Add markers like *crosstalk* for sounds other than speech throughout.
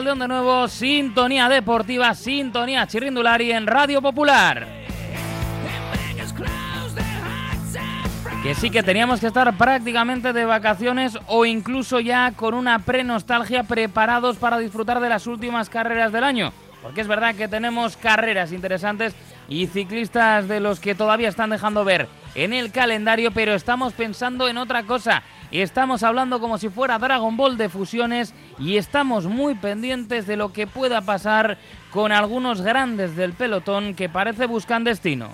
De nuevo, sintonía deportiva, sintonía chirrindulari en Radio Popular. Que sí que teníamos que estar prácticamente de vacaciones o incluso ya con una pre-nostalgia preparados para disfrutar de las últimas carreras del año. Porque es verdad que tenemos carreras interesantes y ciclistas de los que todavía están dejando ver en el calendario, pero estamos pensando en otra cosa. Estamos hablando como si fuera Dragon Ball de fusiones y estamos muy pendientes de lo que pueda pasar con algunos grandes del pelotón que parece buscan destino.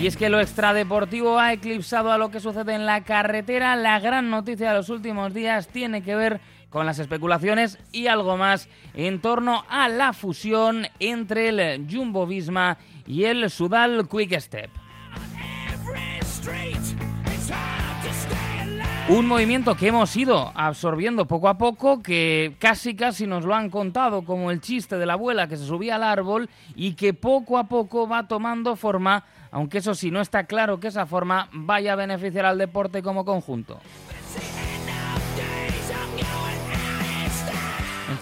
Y es que lo extradeportivo ha eclipsado a lo que sucede en la carretera. La gran noticia de los últimos días tiene que ver con las especulaciones y algo más en torno a la fusión entre el Jumbo Visma y el Sudal Quick Step. Un movimiento que hemos ido absorbiendo poco a poco, que casi casi nos lo han contado como el chiste de la abuela que se subía al árbol y que poco a poco va tomando forma, aunque eso sí no está claro que esa forma vaya a beneficiar al deporte como conjunto.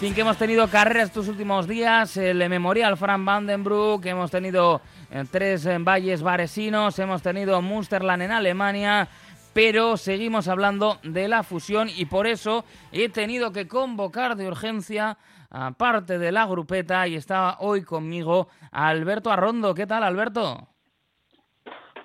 Fin, que hemos tenido carreras estos últimos días, el Memorial Frank Vandenbroek, hemos tenido eh, tres eh, valles varesinos, hemos tenido Munsterland en Alemania, pero seguimos hablando de la fusión y por eso he tenido que convocar de urgencia a parte de la grupeta y está hoy conmigo Alberto Arrondo. ¿Qué tal, Alberto?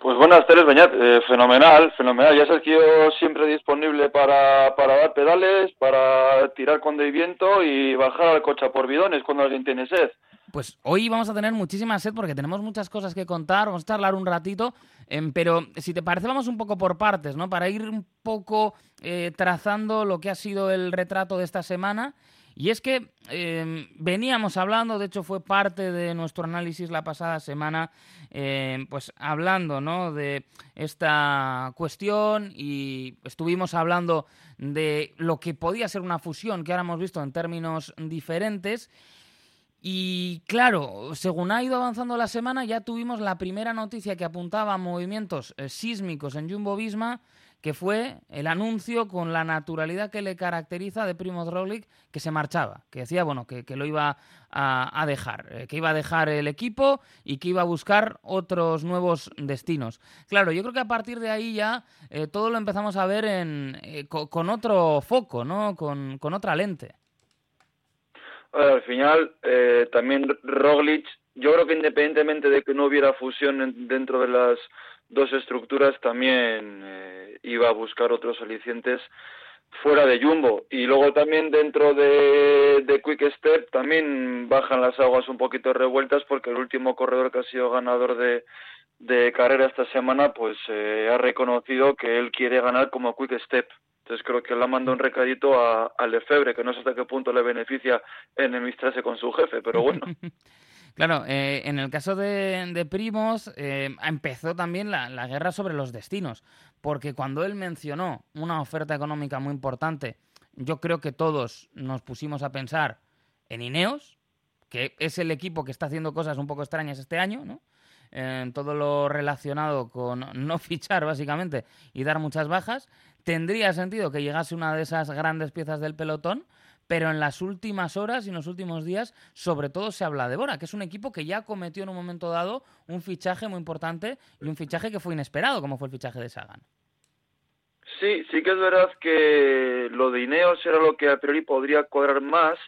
Pues buenas tardes, Beñat. Eh, fenomenal, fenomenal. Ya sabes que siempre disponible para, para dar pedales, para tirar con de viento y bajar al coche por bidones cuando alguien tiene sed. Pues hoy vamos a tener muchísima sed porque tenemos muchas cosas que contar, vamos a charlar un ratito, em, pero si te parece vamos un poco por partes, ¿no? Para ir un poco eh, trazando lo que ha sido el retrato de esta semana. Y es que em, veníamos hablando, de hecho fue parte de nuestro análisis la pasada semana, em, pues hablando ¿no? de esta cuestión y estuvimos hablando de lo que podía ser una fusión que ahora hemos visto en términos diferentes. Y claro, según ha ido avanzando la semana, ya tuvimos la primera noticia que apuntaba a movimientos eh, sísmicos en Jumbo Visma, que fue el anuncio con la naturalidad que le caracteriza de Primo Roglic, que se marchaba, que decía, bueno, que, lo iba a, dejar, eh, que iba a dejar el equipo y que iba a buscar otros nuevos destinos. Claro, yo creo que a partir de ahí ya eh, todo lo empezamos a ver en, con, otro foco, ¿no? Con, con otra lente al final, eh, también Roglic, yo creo que independientemente de que no hubiera fusión dentro de las dos estructuras, también eh, iba a buscar otros alicientes fuera de Jumbo. Y luego también dentro de, Quick Step también bajan las aguas un poquito revueltas porque el último corredor que ha sido ganador de, carrera esta semana pues eh, ha reconocido que él quiere ganar como Quick Step. Entonces creo que le ha mandado un recadito a, Lefebvre, que no sé hasta qué punto le beneficia enemistarse con su jefe, pero bueno. *laughs* Claro, eh, en el caso de, Primos eh, empezó también la, guerra sobre los destinos, porque cuando él mencionó una oferta económica muy importante, yo creo que todos nos pusimos a pensar en Ineos, que es el equipo que está haciendo cosas un poco extrañas este año, ¿no? en todo lo relacionado con no *laughs* fichar básicamente y dar muchas bajas, tendría sentido que llegase una de esas grandes piezas del pelotón, pero en las últimas horas y en los últimos días sobre todo se habla de Bora, que es un equipo que ya cometió en un momento dado un fichaje muy importante y un fichaje que fue inesperado, como fue el fichaje de Sagan. Sí, sí que es verdad que lo de Ineos era lo que a priori podría cuadrar más,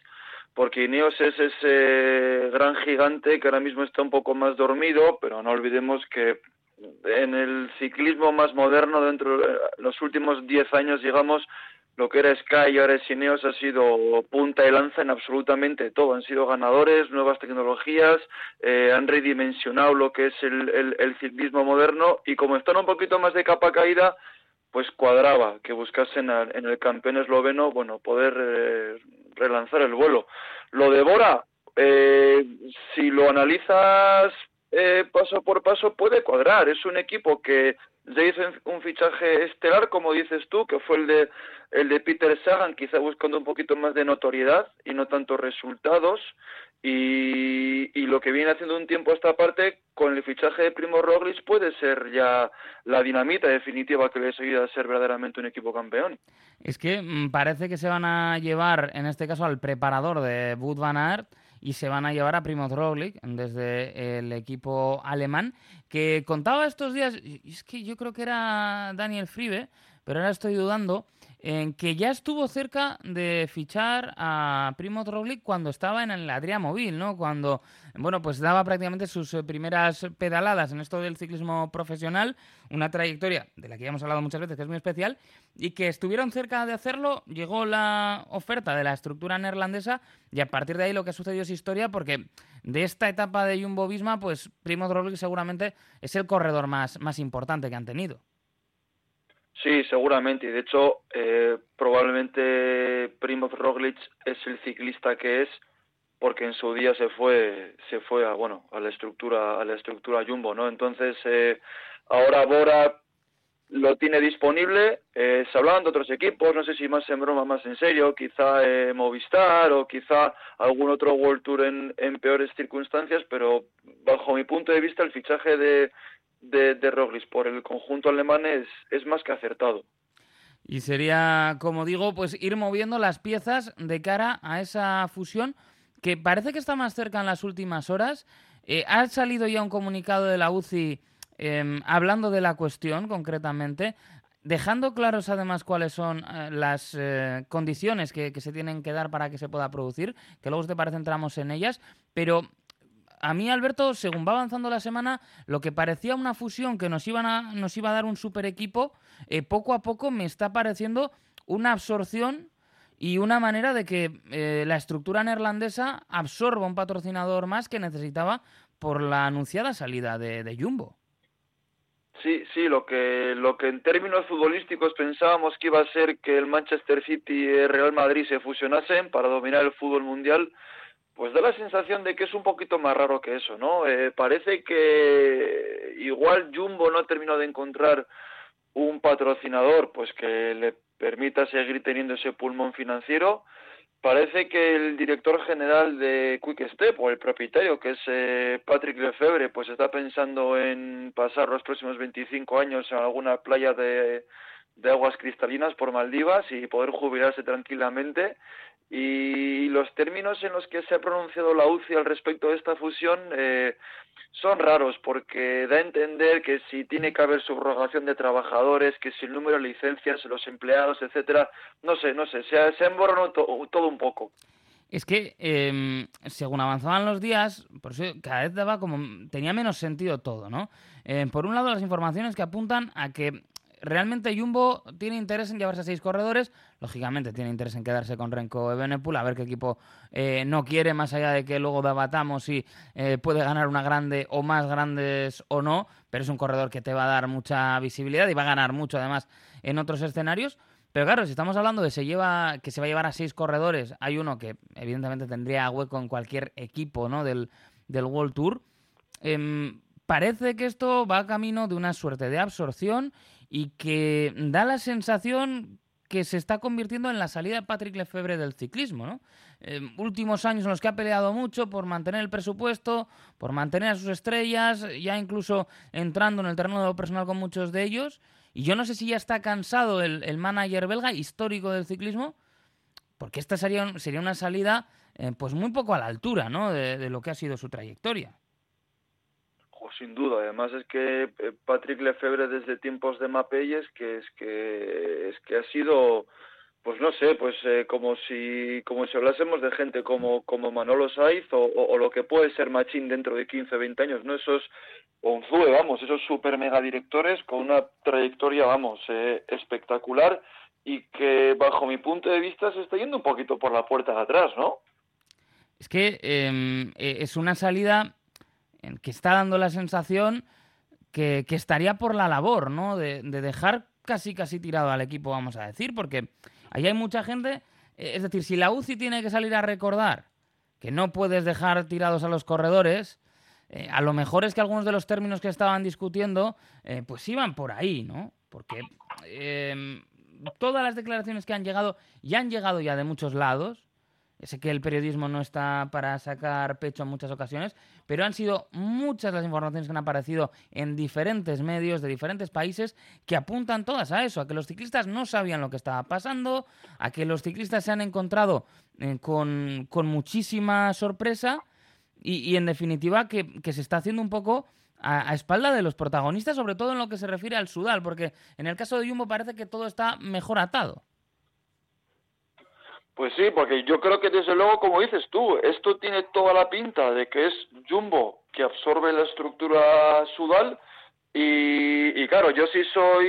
porque Ineos es ese gran gigante que ahora mismo está un poco más dormido, pero no olvidemos que en el ciclismo más moderno, dentro de los últimos 10 años, digamos, lo que era Sky y ahora es ha sido punta y lanza en absolutamente todo. Han sido ganadores, nuevas tecnologías, eh, han redimensionado lo que es el, el, ciclismo moderno y como están un poquito más de capa caída, pues cuadraba que buscasen en el campeón esloveno, bueno, poder eh, relanzar el vuelo. Lo de Bora, eh, si lo analizas eh, paso por paso, puede cuadrar. Es un equipo que ya hizo un fichaje estelar, como dices tú, que fue el de, el de Peter Sagan, quizá buscando un poquito más de notoriedad y no tanto resultados. Y, lo que viene haciendo un tiempo esta parte con el fichaje de Primo Roglic puede ser ya la dinamita definitiva que les ayuda a ser verdaderamente un equipo campeón. Es que mm, parece que se van a llevar, en este caso, al preparador de Wout van Aert y se van a llevar a Primo Roglic desde el equipo alemán, que contaba estos días, es que yo creo que era Daniel Fribe, pero ahora estoy dudando, en que ya estuvo cerca de fichar a Primo Roglic cuando estaba en el Adria Móvil, ¿no? Cuando, bueno, pues daba prácticamente sus eh, primeras pedaladas en esto del ciclismo profesional, una trayectoria de la que ya hemos hablado muchas veces, que es muy especial, y que estuvieron cerca de hacerlo, llegó la oferta de la estructura neerlandesa y a partir de ahí lo que ha sucedido es historia porque de esta etapa de Jumbo Visma, pues Primo Roglic seguramente es el corredor más, más importante que han tenido. Sí, seguramente. Y de hecho, eh, probablemente Primoz Roglic es el ciclista que es porque en su día se fue se fue a bueno a la estructura a la estructura Jumbo, ¿no? Entonces eh, ahora Bora lo tiene disponible. Eh, se hablaban de otros equipos, no sé si más en broma, más en serio, quizá eh, Movistar o quizá algún otro World Tour en, en peores circunstancias, pero bajo mi punto de vista el fichaje de de, de por el conjunto alemán es, es más que acertado. Y sería, como digo, pues ir moviendo las piezas de cara a esa fusión que parece que está más cerca en las últimas horas. Eh, ha salido ya un comunicado de la UCI em, hablando de la cuestión concretamente, dejando claros además cuáles son eh, las eh, condiciones que, que, se tienen que dar para que se pueda producir, que luego te parece entramos en ellas, pero a mí, Alberto, según va avanzando la semana, lo que parecía una fusión que nos, iban a, nos iba a dar un super equipo, eh, poco a poco me está pareciendo una absorción y una manera de que eh, la estructura neerlandesa absorba un patrocinador más que necesitaba por la anunciada salida de, de Jumbo. Sí, sí, lo que, lo que en términos futbolísticos pensábamos que iba a ser que el Manchester City y el Real Madrid se fusionasen para dominar el fútbol mundial, pues da la sensación de que es un poquito más raro que eso, ¿no? Eh, parece que igual Jumbo no ha terminado de encontrar un patrocinador pues que le permita seguir teniendo ese pulmón financiero. Parece que el director general de Quick Step o el propietario, que es eh, Patrick Lefebvre, pues está pensando en pasar los próximos 25 años en alguna playa de, de aguas cristalinas por Maldivas y poder jubilarse tranquilamente y los términos en los que se ha pronunciado la UCI al respecto de esta fusión eh, son raros porque da a entender que si tiene que haber subrogación de trabajadores, que si el número de licencias, los empleados, etcétera, no sé, no sé, se ha, se todo un poco. Es que eh, según avanzaban los días, por eso cada vez daba como tenía menos sentido todo, ¿no? Eh, por un lado las informaciones que apuntan a que realmente Jumbo tiene interés en llevarse a seis corredores. Lógicamente tiene interés en quedarse con Renko Ebenepul, a ver qué equipo eh, no quiere, más allá de que luego debatamos si eh, puede ganar una grande o más grandes o no, pero es un corredor que te va a dar mucha visibilidad y va a ganar mucho además en otros escenarios. Pero claro, si estamos hablando de se lleva, que se va a llevar a seis corredores, hay uno que evidentemente tendría hueco en cualquier equipo ¿no? del, del World Tour. Em, parece que esto va camino de una suerte de absorción y que da la sensación que se está convirtiendo en la salida de Patrick Lefebvre del ciclismo, ¿no? Eh, últimos años en los que ha peleado mucho por mantener el presupuesto, por mantener a sus estrellas, ya incluso entrando en el terreno de lo personal con muchos de ellos. Y yo no sé si ya está cansado el, el manager belga, histórico del ciclismo, porque esta sería, sería una salida eh, pues muy poco a la altura ¿no? de, de lo que ha sido su trayectoria sin duda. Además es que eh, Patrick Lefebvre desde tiempos de Mapelles que es que es que ha sido pues no sé, pues eh, como si como si hablásemos de gente como como Manolo Saiz o, lo que puede ser Machín dentro de 15, 20 años, ¿no? Esos Onzue, vamos, esos super mega directores con una trayectoria, vamos, eh, espectacular y que bajo mi punto de vista se está yendo un poquito por la puerta de atrás, ¿no? Es que eh, es una salida que está dando la sensación que, que estaría por la labor, ¿no? De, de, dejar casi casi tirado al equipo, vamos a decir, porque ahí hay mucha gente. Eh, es decir, si la UCI tiene que salir a recordar que no puedes dejar tirados a los corredores, eh, a lo mejor es que algunos de los términos que estaban discutiendo, eh, pues iban por ahí, ¿no? Porque eh, todas las declaraciones que han llegado, ya han llegado ya de muchos lados, Sé que el periodismo no está para sacar pecho en muchas ocasiones, pero han sido muchas las informaciones que han aparecido en diferentes medios de diferentes países que apuntan todas a eso, a que los ciclistas no sabían lo que estaba pasando, a que los ciclistas se han encontrado eh, con, muchísima sorpresa y, en definitiva que, se está haciendo un poco a, espalda de los protagonistas, sobre todo en lo que se refiere al sudal, porque en el caso de Jumbo parece que todo está mejor atado. Pues sí, porque yo creo que desde luego, como dices tú, esto tiene toda la pinta de que es Jumbo que absorbe la estructura sudal y, claro, yo si soy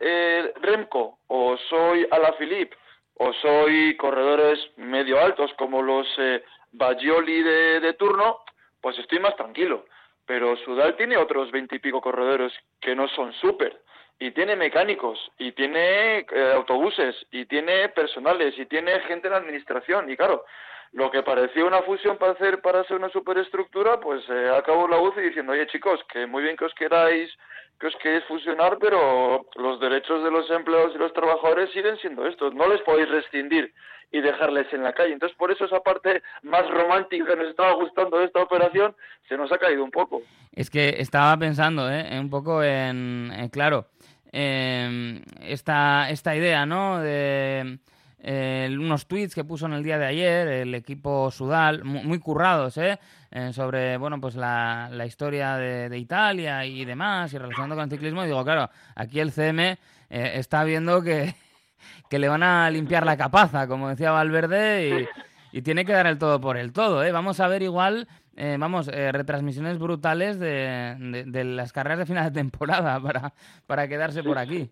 eh, Remco o soy Alaphilippe o soy corredores medio altos como los eh, Bagioli de, de turno, pues estoy más tranquilo. Pero Sudal tiene otros veintipico corredores que no son súper y tiene mecánicos, y tiene eh, autobuses, y tiene personales, y tiene gente en la administración. Y claro, lo que parecía una fusión para hacer para ser una superestructura, pues eh, acabó la UCI diciendo, oye chicos, que muy bien que os queráis que os queréis fusionar, pero los derechos de los empleados y los trabajadores siguen siendo estos. No les podéis rescindir y dejarles en la calle. Entonces, por eso esa parte más romántica que nos estaba gustando de esta operación se nos ha caído un poco. Es que estaba pensando, ¿eh? Un poco en, eh, claro, esta, esta idea, ¿no? De eh, unos tweets que puso en el día de ayer el equipo Sudal, muy, currados, ¿eh? ¿eh? sobre, bueno, pues la, la historia de, Italia y demás, y relacionando con el ciclismo. Y digo, claro, aquí el CM eh, está viendo que, *laughs* que le van a limpiar la capaza, como decía Valverde, y, y tiene que dar el todo por el todo, ¿eh? Vamos a ver igual eh, vamos, eh, retransmisiones brutales de, de, las carreras de final de temporada *laughs* para, para quedarse por aquí.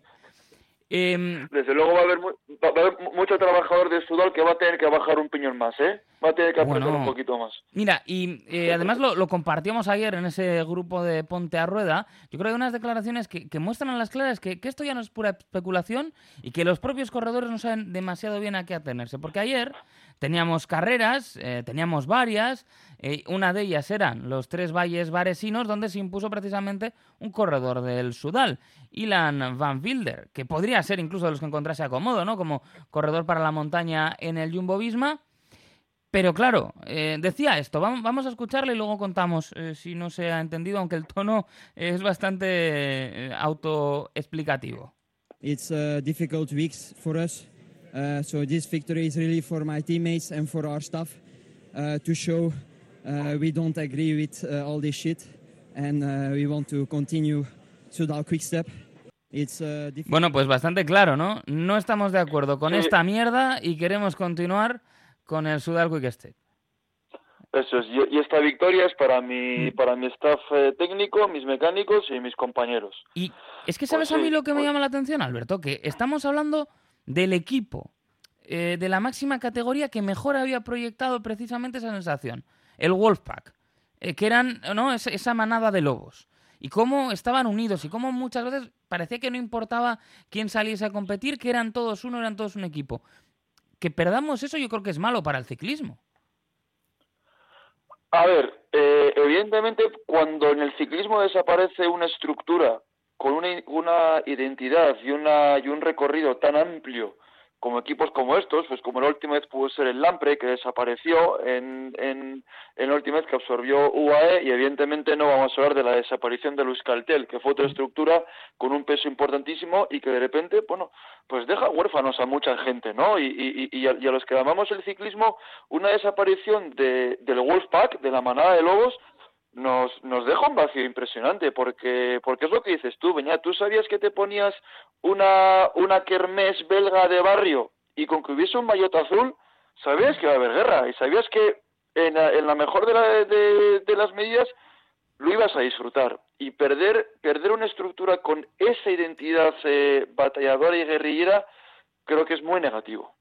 Em, Desde luego va a, haber, mucho trabajador de sudal que va a tener que bajar un piñón más, ¿eh? Va a tener que apretar un poquito más. Mira, y eh, además lo, lo, compartíamos ayer en ese grupo de Ponte a Rueda. Yo creo que hay unas declaraciones que, que muestran a las claras que, que, esto ya no es pura especulación y que los propios corredores no saben demasiado bien a qué atenerse. Porque ayer teníamos carreras, eh, teníamos varias. Eh, una de ellas eran los tres valles varesinos, donde se impuso precisamente un corredor del Sudal, Ilan Van Wilder, que podría ser incluso de los que encontrase acomodo, ¿no? Como corredor para la montaña en el Jumbo Visma. Pero claro, eh, decía esto, vamos, a escucharle y luego contamos si no se ha entendido, aunque el tono es bastante autoexplicativo. It's uh, difficult weeks. Uh, so this victory is really for my teammates and for our staff uh, to show uh, we don't agree with uh, all this shit and uh, we want to continue Sudal Quick Step. It's, uh, bueno, pues bastante claro, ¿no? No estamos de acuerdo con esta mierda y queremos continuar con el Sudal Quick Step. Eso es, y, esta victoria es para mi, mm. para mi staff eh, técnico, mis mecánicos y mis compañeros. Y es que, ¿sabes pues a mí lo que me pues llama la atención, Alberto? Que estamos hablando del equipo eh, de la máxima categoría que mejor había proyectado precisamente esa sensación, el Wolfpack, eh, que eran ¿no? esa, manada de lobos. Y cómo estaban unidos y cómo muchas veces parecía que no importaba quién saliese a competir, que eran todos uno, eran todos un equipo. Que perdamos eso yo creo que es malo para el ciclismo. A ver, eh, evidentemente cuando en el ciclismo desaparece una estructura con una, una identidad y, una, y un recorrido tan amplio como equipos como estos, pues como la última vez pudo ser el Lampre, que desapareció en, en, en vez que absorbió UAE, y evidentemente no vamos a hablar de la desaparición de Euskaltel, que fue otra estructura con un peso importantísimo y que de repente, bueno, pues deja huérfanos a mucha gente, ¿no? Y, y, y, a, los que amamos el ciclismo, una desaparición de, del Wolfpack, de la manada de lobos, nos, nos deja un vacío impresionante, porque, porque es lo que dices tú, Beñat, tú sabías que te ponías una, una kermés belga de barrio y con que hubiese un maillot azul, sabías que iba a haber guerra y sabías que en la, en la mejor de, la, de, las medidas lo ibas a disfrutar y perder, perder una estructura con esa identidad eh, batalladora y guerrillera creo que es muy negativo.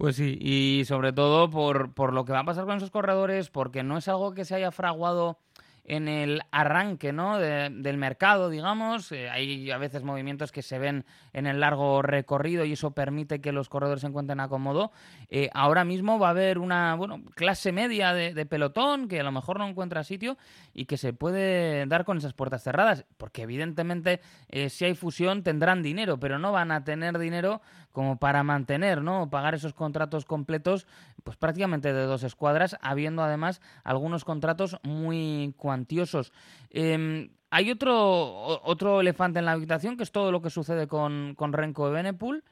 Pues sí, y sobre todo por, por lo que va a pasar con esos corredores, porque no es algo que se haya fraguado en el arranque ¿no? del mercado, digamos. Eh, hay a veces movimientos que se ven en el largo recorrido y eso permite que los corredores se encuentren a cómodo. Eh, ahora mismo va a haber una bueno, clase media de, pelotón que a lo mejor no encuentra sitio y que se puede dar con esas puertas cerradas, porque evidentemente eh, si hay fusión tendrán dinero, pero no van a tener dinero como para mantener, ¿no? Pagar esos contratos completos pues prácticamente de dos escuadras, habiendo además algunos contratos muy cuantiosos. Em, hay otro, otro elefante en la habitación, que es todo lo que sucede con, con Renko de Benepul,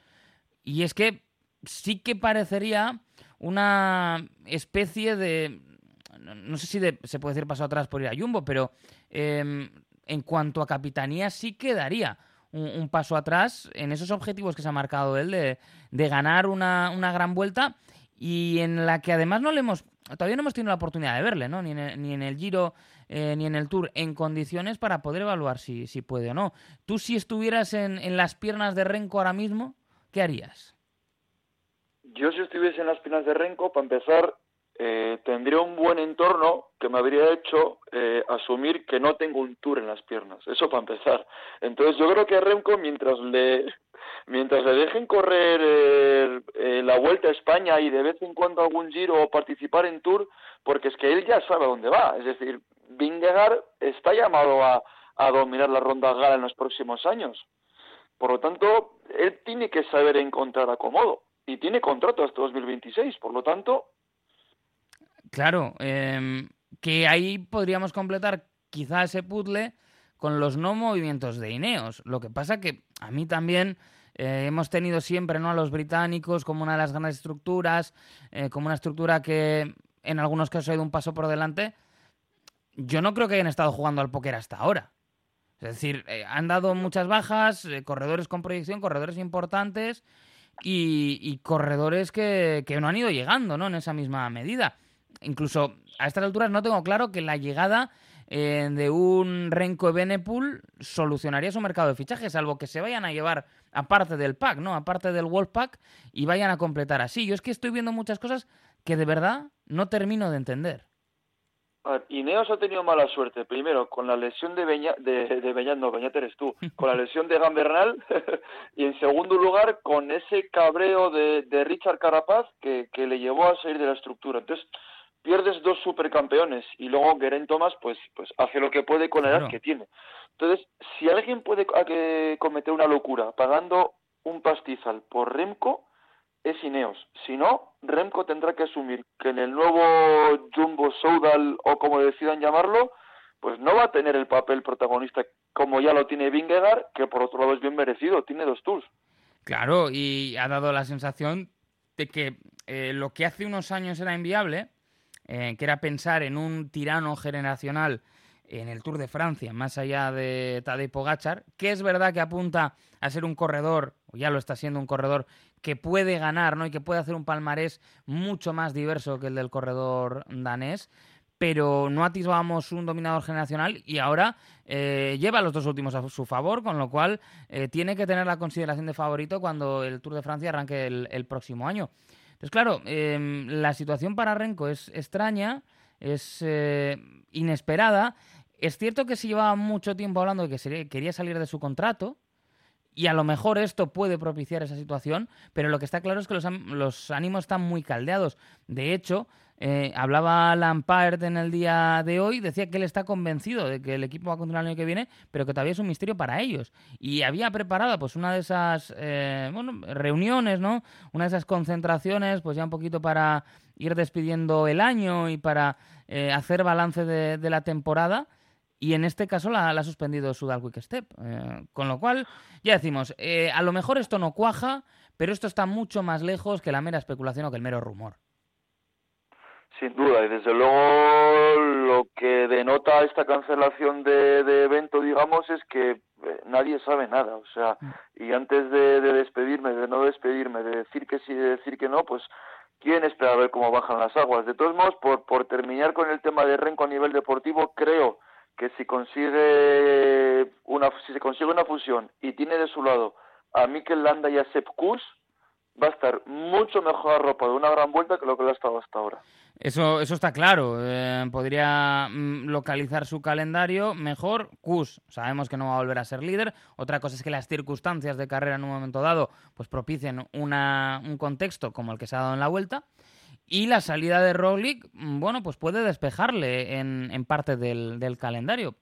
y es que sí que parecería una especie de... No sé si se puede decir paso atrás por ir a Jumbo, pero em, en cuanto a capitanía sí quedaría un, paso atrás en esos objetivos que se ha marcado él de, ganar una, gran vuelta y en la que además no le hemos todavía no hemos tenido la oportunidad de verle, ¿no? Ni en el, ni en el Giro eh, ni en el Tour en condiciones para poder evaluar si, si puede o no. Tú si estuvieras en, en, las piernas de Renko ahora mismo, ¿qué harías? Yo si estuviese en las piernas de Renko, para empezar, eh, tendría un buen entorno que me habría hecho eh, asumir que no tengo un tour en las piernas. Eso para empezar. Entonces yo creo que Remco, mientras le, *laughs* mientras le dejen correr eh, la Vuelta a España y de vez en cuando algún giro o participar en tour, porque es que él ya sabe a dónde va. Es decir, Vingegaard está llamado a, a dominar la ronda gala en los próximos años. Por lo tanto, él tiene que saber encontrar acomodo y tiene contrato hasta 2026. Por lo tanto, Claro, em, que ahí podríamos completar quizá ese puzzle con los no movimientos de Ineos. Lo que pasa que a mí también eh, hemos tenido siempre ¿no? a los británicos como una de las grandes estructuras, eh, como una estructura que en algunos casos ha ido un paso por delante. Yo no creo que hayan estado jugando al póker hasta ahora. Es decir, eh, han dado muchas bajas, corredores con proyección, corredores importantes y, corredores que, que, no han ido llegando ¿no? en esa misma medida incluso a estas alturas no tengo claro que la llegada eh, de un Renko Benepul solucionaría su mercado de fichajes, salvo que se vayan a llevar aparte del pack, ¿no? Aparte del Wolf Pack y vayan a completar así. Yo es que estoy viendo muchas cosas que de verdad no termino de entender. Ineos ha tenido mala suerte, primero con la lesión de Beñat, no, Beñat eres tú, con la lesión de Gambernal *laughs* y en segundo lugar con ese cabreo de, de Richard Carapaz que, que le llevó a salir de la estructura. Entonces, pierdes dos supercampeones y luego Geraint Thomas pues pues hace lo que puede con la edad que tiene. Entonces, si alguien puede cometer una locura pagando un pastizal por Remco es Ineos. Si no, Remco tendrá que asumir que en el nuevo Jumbo Soudal o como decidan llamarlo, pues no va a tener el papel protagonista como ya lo tiene Vingegaard, que por otro lado es bien merecido, tiene dos tours. Claro, y ha dado la sensación de que eh, lo que hace unos años era inviable, eh, que era pensar en un tirano generacional en el Tour de Francia, más allá de Tadej Pogachar, que es verdad que apunta a ser un corredor, o ya lo está siendo un corredor, que puede ganar ¿no? y que puede hacer un palmarés mucho más diverso que el del corredor danés, pero no atisbamos un dominador generacional y ahora eh, lleva los dos últimos a su favor, con lo cual eh, tiene que tener la consideración de favorito cuando el Tour de Francia arranque el próximo año. Entonces, claro, em, la situación para Renko es extraña, es eh, inesperada. Es cierto que se llevaba mucho tiempo hablando de que quería salir de su contrato, y a lo mejor esto puede propiciar esa situación, pero lo que está claro es que los, ánimos están muy caldeados. De hecho, eh, hablaba Lampard en el día de hoy, decía que él está convencido de que el equipo va a continuar el año que viene, pero que todavía es un misterio para ellos. Y había preparado pues una de esas eh, reuniones, ¿no? Una de esas concentraciones, pues ya un poquito para ir despidiendo el año y para eh, hacer balance de la temporada y en este caso la, ha suspendido Sudal Quick Step. Eh, con lo cual, ya decimos, eh, a lo mejor esto no cuaja, pero esto está mucho más lejos que la mera especulación o que el mero rumor. Sin duda, y desde luego lo que denota esta cancelación de, evento, digamos, es que eh, nadie sabe nada. O sea, mm. y antes de, despedirme, de no despedirme, de decir que sí, de decir que no, pues quién espera a ver cómo bajan las aguas. De todos modos, por, por terminar con el tema de Renco a nivel deportivo, creo que si consigue una si se consigue una fusión y tiene de su lado a Mikel Landa y a Sepp Kuss, va a estar mucho mejor arropado de una gran vuelta que lo que lo ha estado hasta ahora. Eso, eso está claro. Eh, podría mm, localizar su calendario mejor. Kus, sabemos que no va a volver a ser líder. Otra cosa es que las circunstancias de carrera en un momento dado pues propicien una, un contexto como el que se ha dado en la vuelta. Y la salida de Roglic, mm, bueno, pues puede despejarle en, en parte del, del, calendario.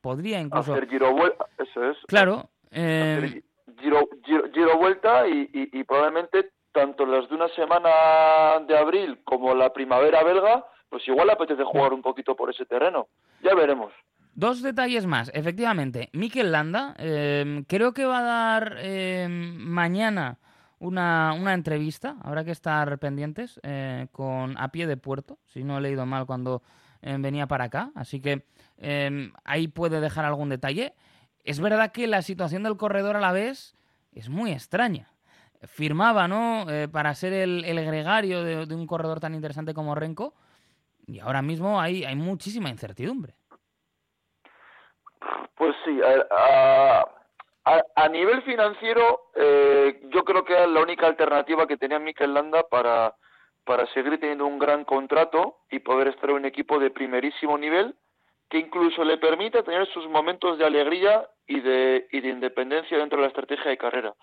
Podría incluso... Hacer giro vuelta, eso es. Claro. Eh... Giro, giro, vuelta y, probablemente tanto las de una semana de abril como la primavera belga, pues igual apetece jugar un poquito por ese terreno. Ya veremos. Dos detalles más. Efectivamente, Mikel Landa em, creo que va a dar em, mañana una, una, entrevista. Habrá que estar pendientes eh, con a pie de puerto, si no he leído mal cuando em, venía para acá. Así que ahí puede dejar algún detalle. Es verdad que la situación del corredor a la vez es muy extraña. Firmaba, ¿no? Eh, para ser el, gregario de, un corredor tan interesante como Renko. Y ahora mismo hay, hay muchísima incertidumbre. Pues sí, a, a, nivel financiero, eh, yo creo que era la única alternativa que tenía Mikel Landa para seguir teniendo un gran contrato y poder estar en un equipo de primerísimo nivel que incluso le permita tener sus momentos de alegría y de, y de independencia dentro de la estrategia de carrera.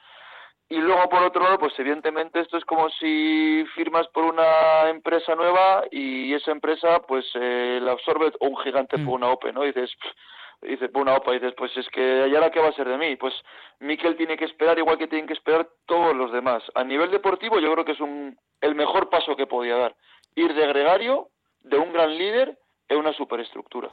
Y luego, por otro lado, pues evidentemente esto es como si firmas por una empresa nueva y esa empresa pues eh, la absorbe un gigante por mm. una OPE, ¿no? Y dices, dice, una opa, y dices, pues es que, ¿y ahora qué va a ser de mí? Pues Miquel tiene que esperar igual que tienen que esperar todos los demás. A nivel deportivo yo creo que es un, el mejor paso que podía dar. Ir de gregario, de un gran líder, en una superestructura.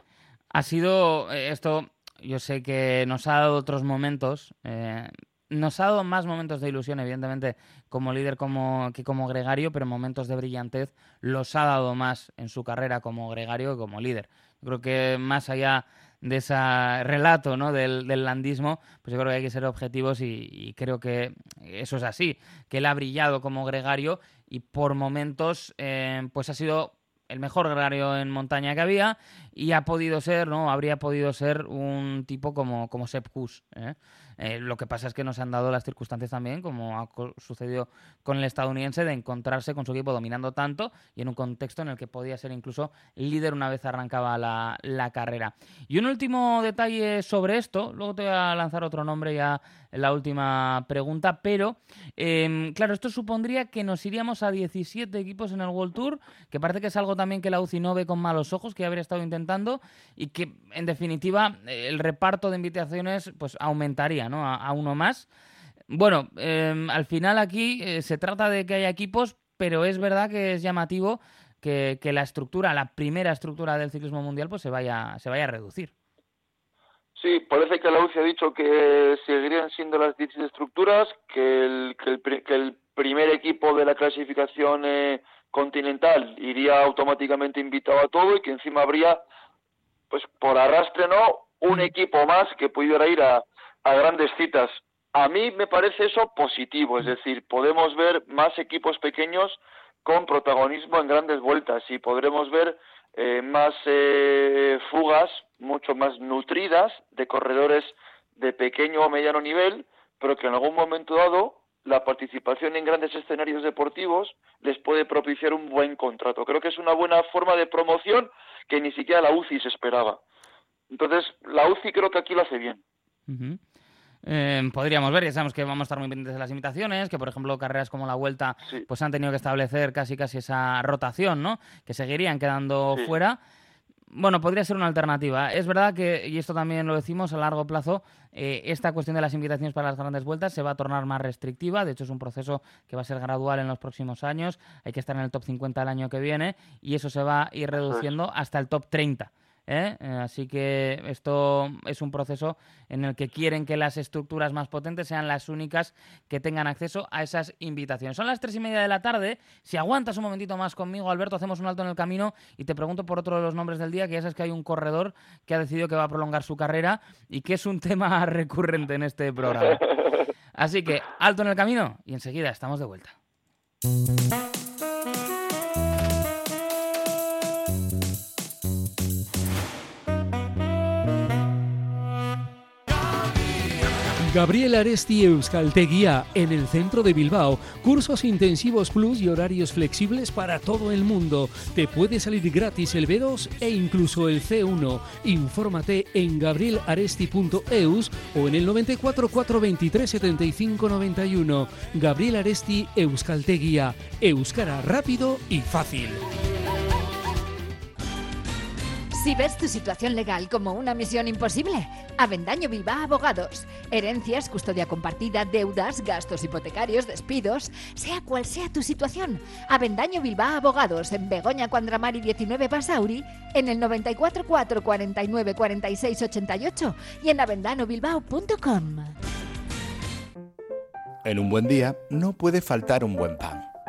Ha sido eh, esto, yo sé que nos ha dado otros momentos, eh, nos ha dado más momentos de ilusión, evidentemente, como líder como, que como gregario, pero momentos de brillantez los ha dado más en su carrera como gregario que como líder. Yo creo que más allá de ese relato ¿no? del, landismo, pues yo creo que hay que ser objetivos y, creo que eso es así, que él ha brillado como gregario y por momentos eh, pues ha sido el mejor gregario en montaña que había y ha podido ser, ¿no? Habría podido ser un tipo como, como Sepp ¿eh? Eh, lo que pasa es que nos han dado las circunstancias también, como ha sucedido con el estadounidense, de encontrarse con su equipo dominando tanto y en un contexto en el que podía ser incluso líder una vez arrancaba la, carrera. Y un último detalle sobre esto, luego te voy a lanzar otro nombre ya en la última pregunta, pero em, claro, esto supondría que nos iríamos a 17 equipos en el World Tour, que parece que es algo también que la UCI no ve con malos ojos, que habría estado intentando y que en definitiva el reparto de invitaciones pues aumentaría a, uno más. Bueno, em, al final aquí eh, se trata de que haya equipos, pero es verdad que es llamativo que, la estructura, la primera estructura del ciclismo mundial, pues se vaya, se vaya a reducir. Sí, parece que la UCI ha dicho que seguirían siendo las 10 estructuras, que el, que el, primer equipo de la clasificación eh, continental iría automáticamente invitado a todo y que encima habría, pues por arrastre no, un equipo más que pudiera ir a, a grandes citas. A mí me parece eso positivo, es decir, podemos ver más equipos pequeños con protagonismo en grandes vueltas y podremos ver eh, más eh, fugas mucho más nutridas de corredores de pequeño o mediano nivel, pero que en algún momento dado la participación en grandes escenarios deportivos les puede propiciar un buen contrato. Creo que es una buena forma de promoción que ni siquiera la UCI se esperaba. Entonces, la UCI creo que aquí lo hace bien. Em, podríamos ver, ya sabemos que vamos a estar muy pendientes de las invitaciones, que por ejemplo carreras como la Vuelta pues han tenido que establecer casi casi esa rotación, ¿no? Que seguirían quedando fuera. Bueno, podría ser una alternativa. Es verdad que, y esto también lo decimos, a largo plazo, eh, esta cuestión de las invitaciones para las grandes vueltas se va a tornar más restrictiva. De hecho, es un proceso que va a ser gradual en los próximos años. Hay que estar en el top 50 el año que viene y eso se va a ir reduciendo hasta el top 30. ¿Eh? Eh, así que esto es un proceso en el que quieren que las estructuras más potentes sean las únicas que tengan acceso a esas invitaciones. Son las tres y media de la tarde. Si aguantas un momentito más conmigo, Alberto, hacemos un alto en el camino y te pregunto por otro de los nombres del día, que ya sabes que hay un corredor que ha decidido que va a prolongar su carrera y que es un tema *laughs* recurrente en este programa. Así que alto en el camino y enseguida estamos de vuelta. Gabriel Aresti Euskalteguía en el centro de Bilbao. Cursos intensivos plus y horarios flexibles para todo el mundo. Te puede salir gratis el B2 e incluso el C1. Infórmate en gabrielaresti.eus o en el 94 423 75 91. Gabriel Aresti Euskalteguía. Euskara rápido y fácil. Si ves tu situación legal como una misión imposible, Avendaño Bilbao Abogados. Herencias, custodia compartida, deudas, gastos hipotecarios, despidos, sea cual sea tu situación. Avendaño Bilbao Abogados en Begoña Cuandramari 19 Basauri, en el 94 4 49 46 88 y en avendanobilbao.com. En un buen día no puede faltar un buen pan.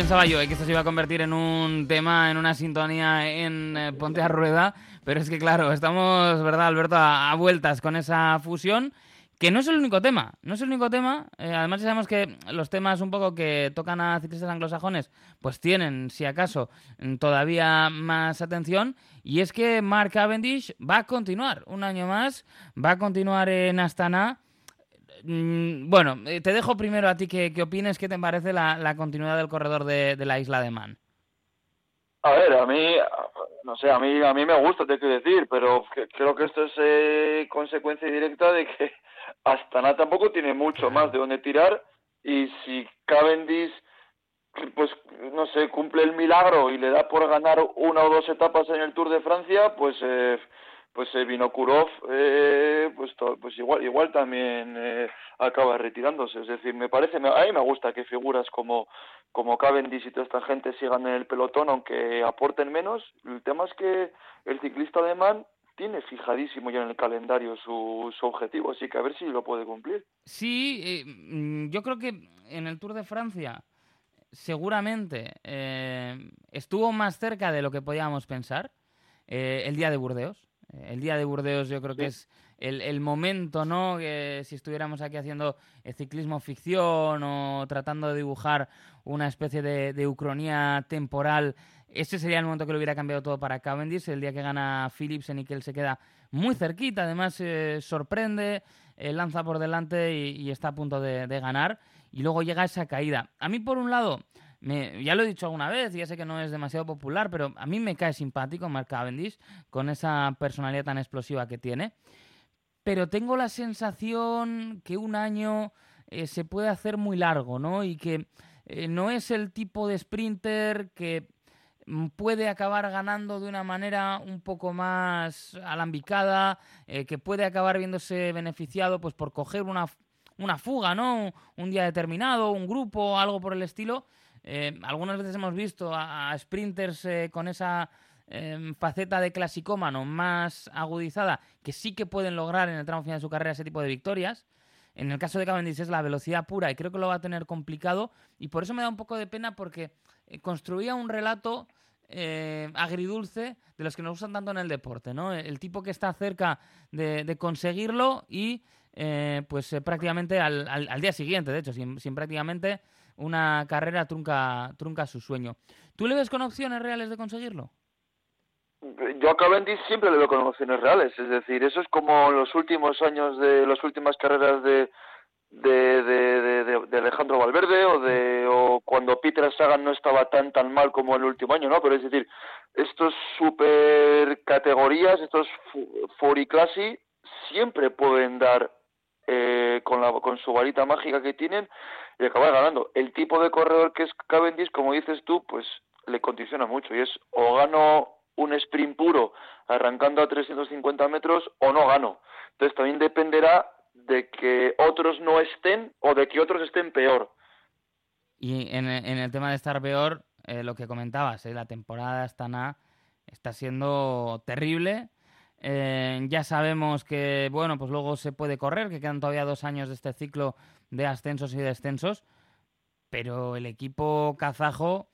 Pensaba yo eh, que esto se iba a convertir en un tema, en una sintonía en eh, Ponte a Rueda, pero es que claro, estamos, ¿verdad, Alberto, a, vueltas con esa fusión, que no es el único tema, no es el único tema, eh, además sabemos que los temas un poco que tocan a ciclistas anglosajones, pues tienen, si acaso, mm, todavía más atención, y es que Mark Cavendish va a continuar un año más, va a continuar en Astana, Bueno, eh, te dejo primero a ti que, que opines qué te parece la, continuidad del corredor de, de la isla de Man. A ver, a mí, no sé, a mí, a mí me gusta, te quiero decir, pero creo que esto es eh, consecuencia directa de que *laughs* Astana tampoco tiene mucho más de dónde tirar y si Cavendish, pues, no sé, cumple el milagro y le da por ganar una o dos etapas en el Tour de Francia, pues, eh, pues eh, Vinokurov, eh, pues, pues igual, igual también eh, acaba retirándose. Es decir, me parece, me- a mí me gusta que figuras como como Cavendish y toda esta gente sigan en el pelotón, aunque aporten menos. El tema es que el ciclista alemán tiene fijadísimo ya en el calendario su, su objetivo, así que a ver si lo puede cumplir. Sí, eh, mm, yo creo que en el Tour de Francia seguramente eh, estuvo más cerca de lo que podíamos pensar el día de Burdeos. El día de Burdeos yo creo que es el, el momento, ¿no? Que si estuviéramos aquí haciendo eh, ciclismo ficción o tratando de dibujar una especie de, de ucronía temporal, ese sería el momento que lo hubiera cambiado todo para Cavendish. El día que gana Philipsen y que él se queda muy cerquita, además eh, sorprende, eh, lanza por delante y, y está a punto de, de ganar. Y luego llega esa caída. A mí, por un lado, ya lo he dicho alguna vez, ya sé que no es demasiado popular, pero a mí me cae simpático Mark Cavendish con esa personalidad tan explosiva que tiene. Pero tengo la sensación que un año eh, se puede hacer muy largo, ¿no? Y que eh, no es el tipo de sprinter que mm, puede acabar ganando de una manera un poco más alambicada, eh, que puede acabar viéndose beneficiado pues por coger una, una fuga, ¿no? Un día determinado, un grupo, algo por el estilo. Eh, algunas veces hemos visto a, a sprinters eh, con esa em, faceta de clasicómano más agudizada, que sí que pueden lograr en el tramo final de su carrera ese tipo de victorias. En el caso de Cavendish es la velocidad pura y creo que lo va a tener complicado y por eso me da un poco de pena porque eh, construía un relato eh, agridulce de los que nos gustan tanto en el deporte, ¿no? El tipo que está cerca de, de conseguirlo y eh, pues eh, prácticamente al, al- al día siguiente, de hecho, sin, sin prácticamente una carrera trunca, trunca su sueño. ¿Tú le ves con opciones reales de conseguirlo? Yo a Cavendish siempre le veo con opciones reales, es decir, eso es como los últimos años de las últimas carreras de de, de, Alejandro Valverde o de o cuando Peter Sagan no estaba tan tan mal como el último año, ¿no? Pero es decir, estos super categorías, estos fu- Furiclassi siempre pueden dar eh, con la con su varita mágica que tienen y acabar ganando. El tipo de corredor que es Cavendish, como dices tú, pues le condiciona mucho y es o gano un sprint puro arrancando a 350 metros o no gano. Entonces también dependerá de que otros no estén o de que otros estén peor. Y en, en el tema de estar peor, eh, lo que comentabas, eh, la temporada Astana está siendo terrible. Eh, ya sabemos que, bueno, pues luego se puede correr, que quedan todavía dos años de este ciclo de ascensos y descensos, pero el equipo kazajo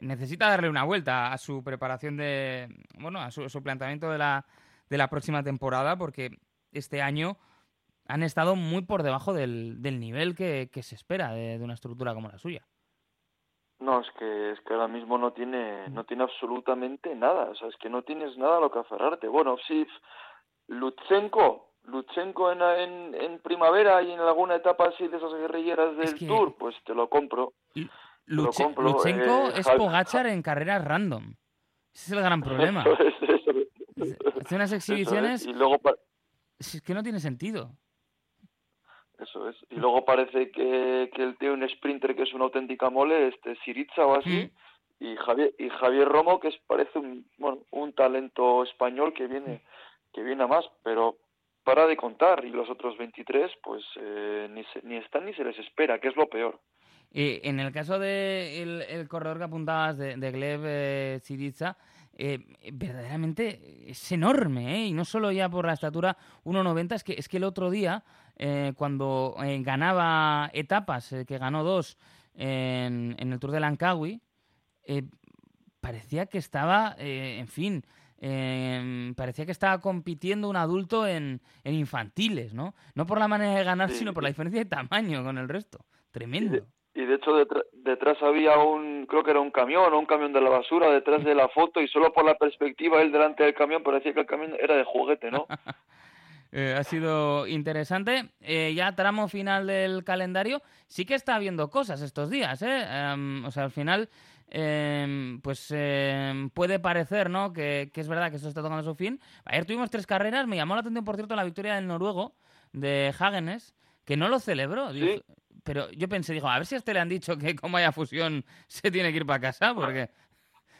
necesita darle una vuelta a su preparación de, bueno, a su, planteamiento de la, de la próxima temporada, porque este año han estado muy por debajo del, del nivel que, se espera de una estructura como la suya. No, es que es que ahora mismo no tiene no tiene absolutamente nada, o sea, es que no tienes nada a lo que aferrarte. Bueno, sí, Lutsenko, Lutsenko en, en, en primavera y en alguna etapa así de esas guerrilleras del que- Tour, pues te lo compro. lo Luche- compro, Luchenko eh, es Pogachar en carreras random. Ese es el gran problema. *laughs* Hace unas Eso es, exhibiciones Y luego es que no tiene sentido. Eso es. Y luego parece que, que él tiene un sprinter que es una auténtica mole, este Siritza o así, y Javier y Javier Romo que es parece un bueno, un talento español que viene que viene a más, pero para de contar y los otros 23 pues eh, ni se- ni están ni se les espera, que es lo peor. Eh, en el caso del el corredor que apuntabas de, de Gleb eh, eh, verdaderamente es enorme, ¿eh? y no solo ya por la estatura 1,90, es que, es que el otro día, eh, cuando eh, ganaba etapas, que ganó dos en, en el Tour de Langkawi, eh, parecía que estaba, eh, en fin, eh, parecía que estaba compitiendo un adulto en, en infantiles, ¿no? No por la manera de ganar, Sí, sino por la diferencia de tamaño con el resto. Tremendo. Y de hecho detrás había un, creo que era un camión o un camión de la basura detrás de la foto y solo por la perspectiva él delante del camión parecía que el camión era de juguete, ¿no? *laughs* Eh, ha sido interesante. Eh, ya tramo final del calendario. Sí que está habiendo cosas estos días, ¿eh? Em, o sea, al final, em, pues em, puede parecer, ¿no? Que, que es verdad que esto está tocando su fin. Ayer tuvimos tres carreras. Me llamó la atención, por cierto, la victoria del noruego, de Hagenes, que no lo celebró. Sí. Pero yo pensé, digo, a ver si a este le han dicho que como haya fusión se tiene que ir para casa, porque...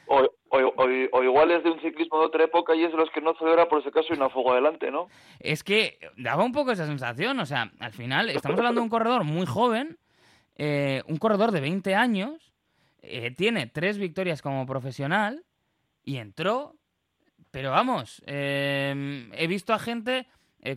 O, o, o, o igual es de un ciclismo de otra época y es de los que no celebra por si acaso hay una fuga adelante, ¿no? Es que daba un poco esa sensación, o sea, al final estamos hablando de un corredor muy joven, eh, un corredor de 20 años, eh, tiene tres victorias como profesional y entró, pero vamos, eh, he visto a gente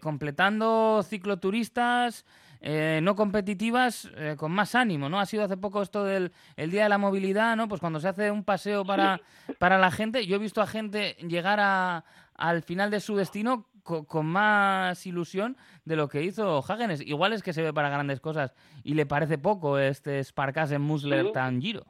completando cicloturistas eh, no competitivas eh, con más ánimo, ¿no? Ha sido hace poco esto del el Día de la Movilidad, ¿no? Pues cuando se hace un paseo para, para la gente, yo he visto a gente llegar a, al final de su destino co- con más ilusión de lo que hizo Hagenes. Igual es que se ve para grandes cosas y le parece poco este Sparkassen Musler Sí. tan giro.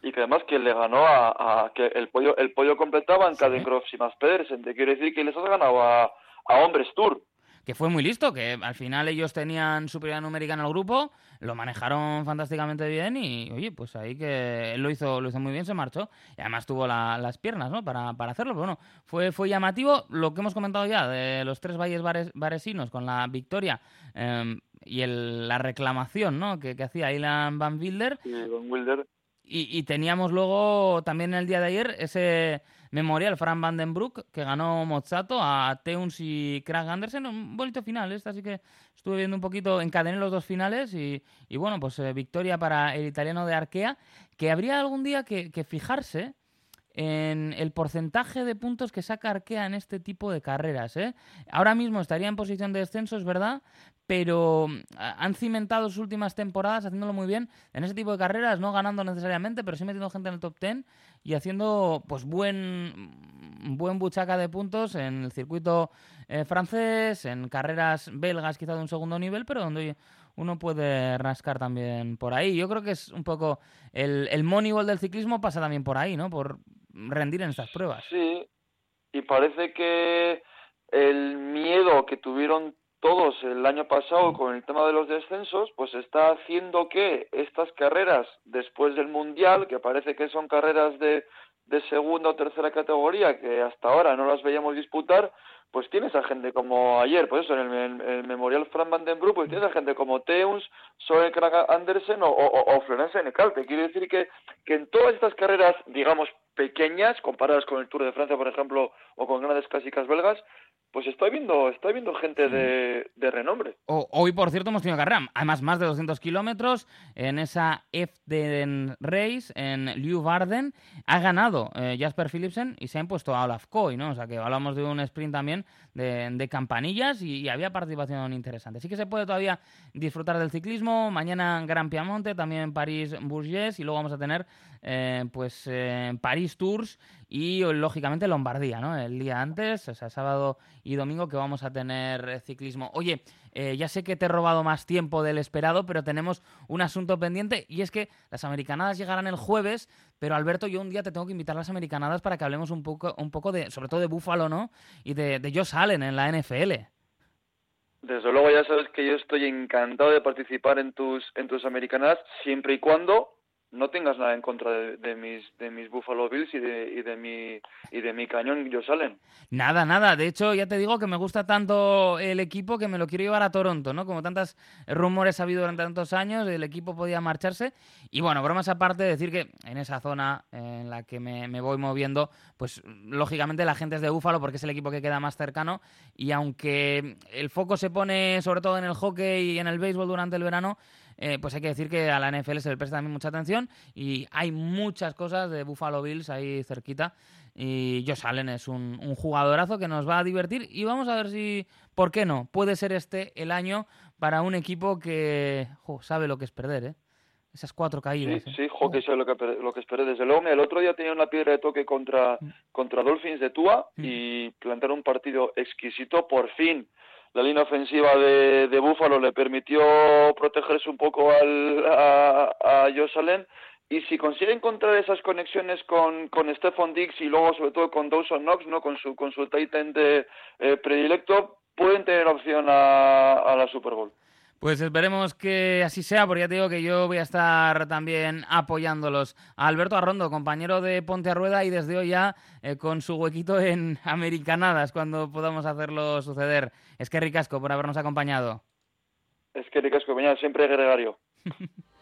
Y que además que le ganó a, a- que el pollo el pollo completaba en Cadencroft y más Pedersen, te quiero decir que les has ganado a, a Hombres Tour. Que fue muy listo, que al final ellos tenían superioridad numérica en el grupo, lo manejaron fantásticamente bien y, oye, pues ahí que él lo hizo, lo hizo muy bien, se marchó y además tuvo la- las piernas, ¿no? Para, para hacerlo, pero bueno, fue, fue llamativo lo que hemos comentado ya de los tres valles vares- varesinos con la victoria em, y el- la reclamación, ¿no? Que, que hacía Ilan Van Wilder Y Van Wilder. y, y teníamos luego también el día de ayer ese memorial Fran Vandenbroek que ganó Mozzato a Teuns y Krag Andersen. Un bonito final, esta así que estuve viendo un poquito, encadené los dos finales y, y bueno, pues eh, victoria para el italiano de Arkea, que habría algún día que, que fijarse en el porcentaje de puntos que saca Arkea en este tipo de carreras. ¿eh? Ahora mismo estaría en posición de descenso, es verdad, pero mm, han cimentado sus últimas temporadas haciéndolo muy bien en ese tipo de carreras, no ganando necesariamente, pero sí metiendo gente en el top 10 y haciendo pues buen buen buchaca de puntos en el circuito eh, francés, en carreras belgas quizá de un segundo nivel, pero donde uno puede rascar también por ahí. Yo creo que es un poco el, el Moneyball del ciclismo pasa también por ahí, ¿no? Por rendir en estas pruebas. Sí, y parece que el miedo que tuvieron todos el año pasado con el tema de los descensos, pues está haciendo que estas carreras después del Mundial, que parece que son carreras de, de segunda o tercera categoría, que hasta ahora no las veíamos disputar, pues tienes a gente como ayer, pues eso, en el, Memorial Frank Van pues tienes a gente como Teuns, Krag Andersen o, o, o Florence. Quiero decir que, que en todas estas carreras, digamos, pequeñas, comparadas con el Tour de Francia, por ejemplo, o con grandes clásicas belgas, pues estoy viendo, estoy viendo gente de, de renombre. Hoy, por cierto, hemos tenido carrera, además más de 200 kilómetros en esa Eften Race en Leeuwarden. Ha ganado eh, Jasper Philipsen y se ha impuesto a Olaf Koy, ¿no? O sea que hablamos de un sprint también de, de campanillas y, y había participación interesante. Sí que se puede todavía disfrutar del ciclismo. Mañana Gran Piamonte, también París-Bourges y luego vamos a tener eh, pues eh, París Tours y lógicamente Lombardía, ¿no? El día antes, o sea, sábado y domingo que vamos a tener eh, ciclismo. Oye, ya sé que te he robado más tiempo del esperado, pero tenemos un asunto pendiente y es que las americanadas llegarán el jueves, pero Alberto, yo un día te tengo que invitar a las americanadas para que hablemos un poco, un poco de, sobre todo de Búfalo, ¿no? Y de, de Josh Allen en la NFL. Desde luego ya sabes que yo estoy encantado de participar en tus en tus americanas siempre y cuando no tengas nada en contra de, mis de mis Buffalo Bills y de y de mi y de mi cañón Josh Allen. Nada, nada. De hecho, ya te digo que me gusta tanto el equipo que me lo quiero llevar a Toronto, ¿no? Como tantos rumores ha habido durante tantos años, el equipo podía marcharse. Y bueno, bromas aparte, decir que en esa zona en la que me, me voy moviendo, pues lógicamente la gente es de Búfalo porque es el equipo que queda más cercano. Y aunque el foco se pone sobre todo en el hockey y en el béisbol durante el verano, eh, pues hay que decir que a la NFL se le presta también mucha atención y hay muchas cosas de Buffalo Bills ahí cerquita. Y Josh Allen es un, un jugadorazo que nos va a divertir y vamos a ver si, ¿por qué no? Puede ser este el año para un equipo que jo, sabe lo que es perder, ¿eh? Esas cuatro Sí, caídas. ¿eh? sí, jo, que eso es lo que, per- lo que esperé. Desde luego, el otro día tenía una piedra de toque contra, contra Dolphins de Tua Mm. y plantaron un partido exquisito. Por fin, la línea ofensiva de, de Buffalo le permitió protegerse un poco al, a, a. Y si consigue encontrar esas conexiones con, con Stephon Diggs y luego sobre todo con Dawson Knox, ¿no? con su, con su tight end eh, predilecto, pueden tener opción a la Super Bowl. Pues esperemos que así sea, porque ya te digo que yo voy a estar también apoyándolos. A Alberto Arrondo, compañero de Ponte a Rueda y desde hoy ya eh, con su huequito en *laughs* Americanadas cuando podamos hacerlo suceder. Es que ricasco por habernos acompañado. Es que ricasco, mañana siempre gregario. *laughs*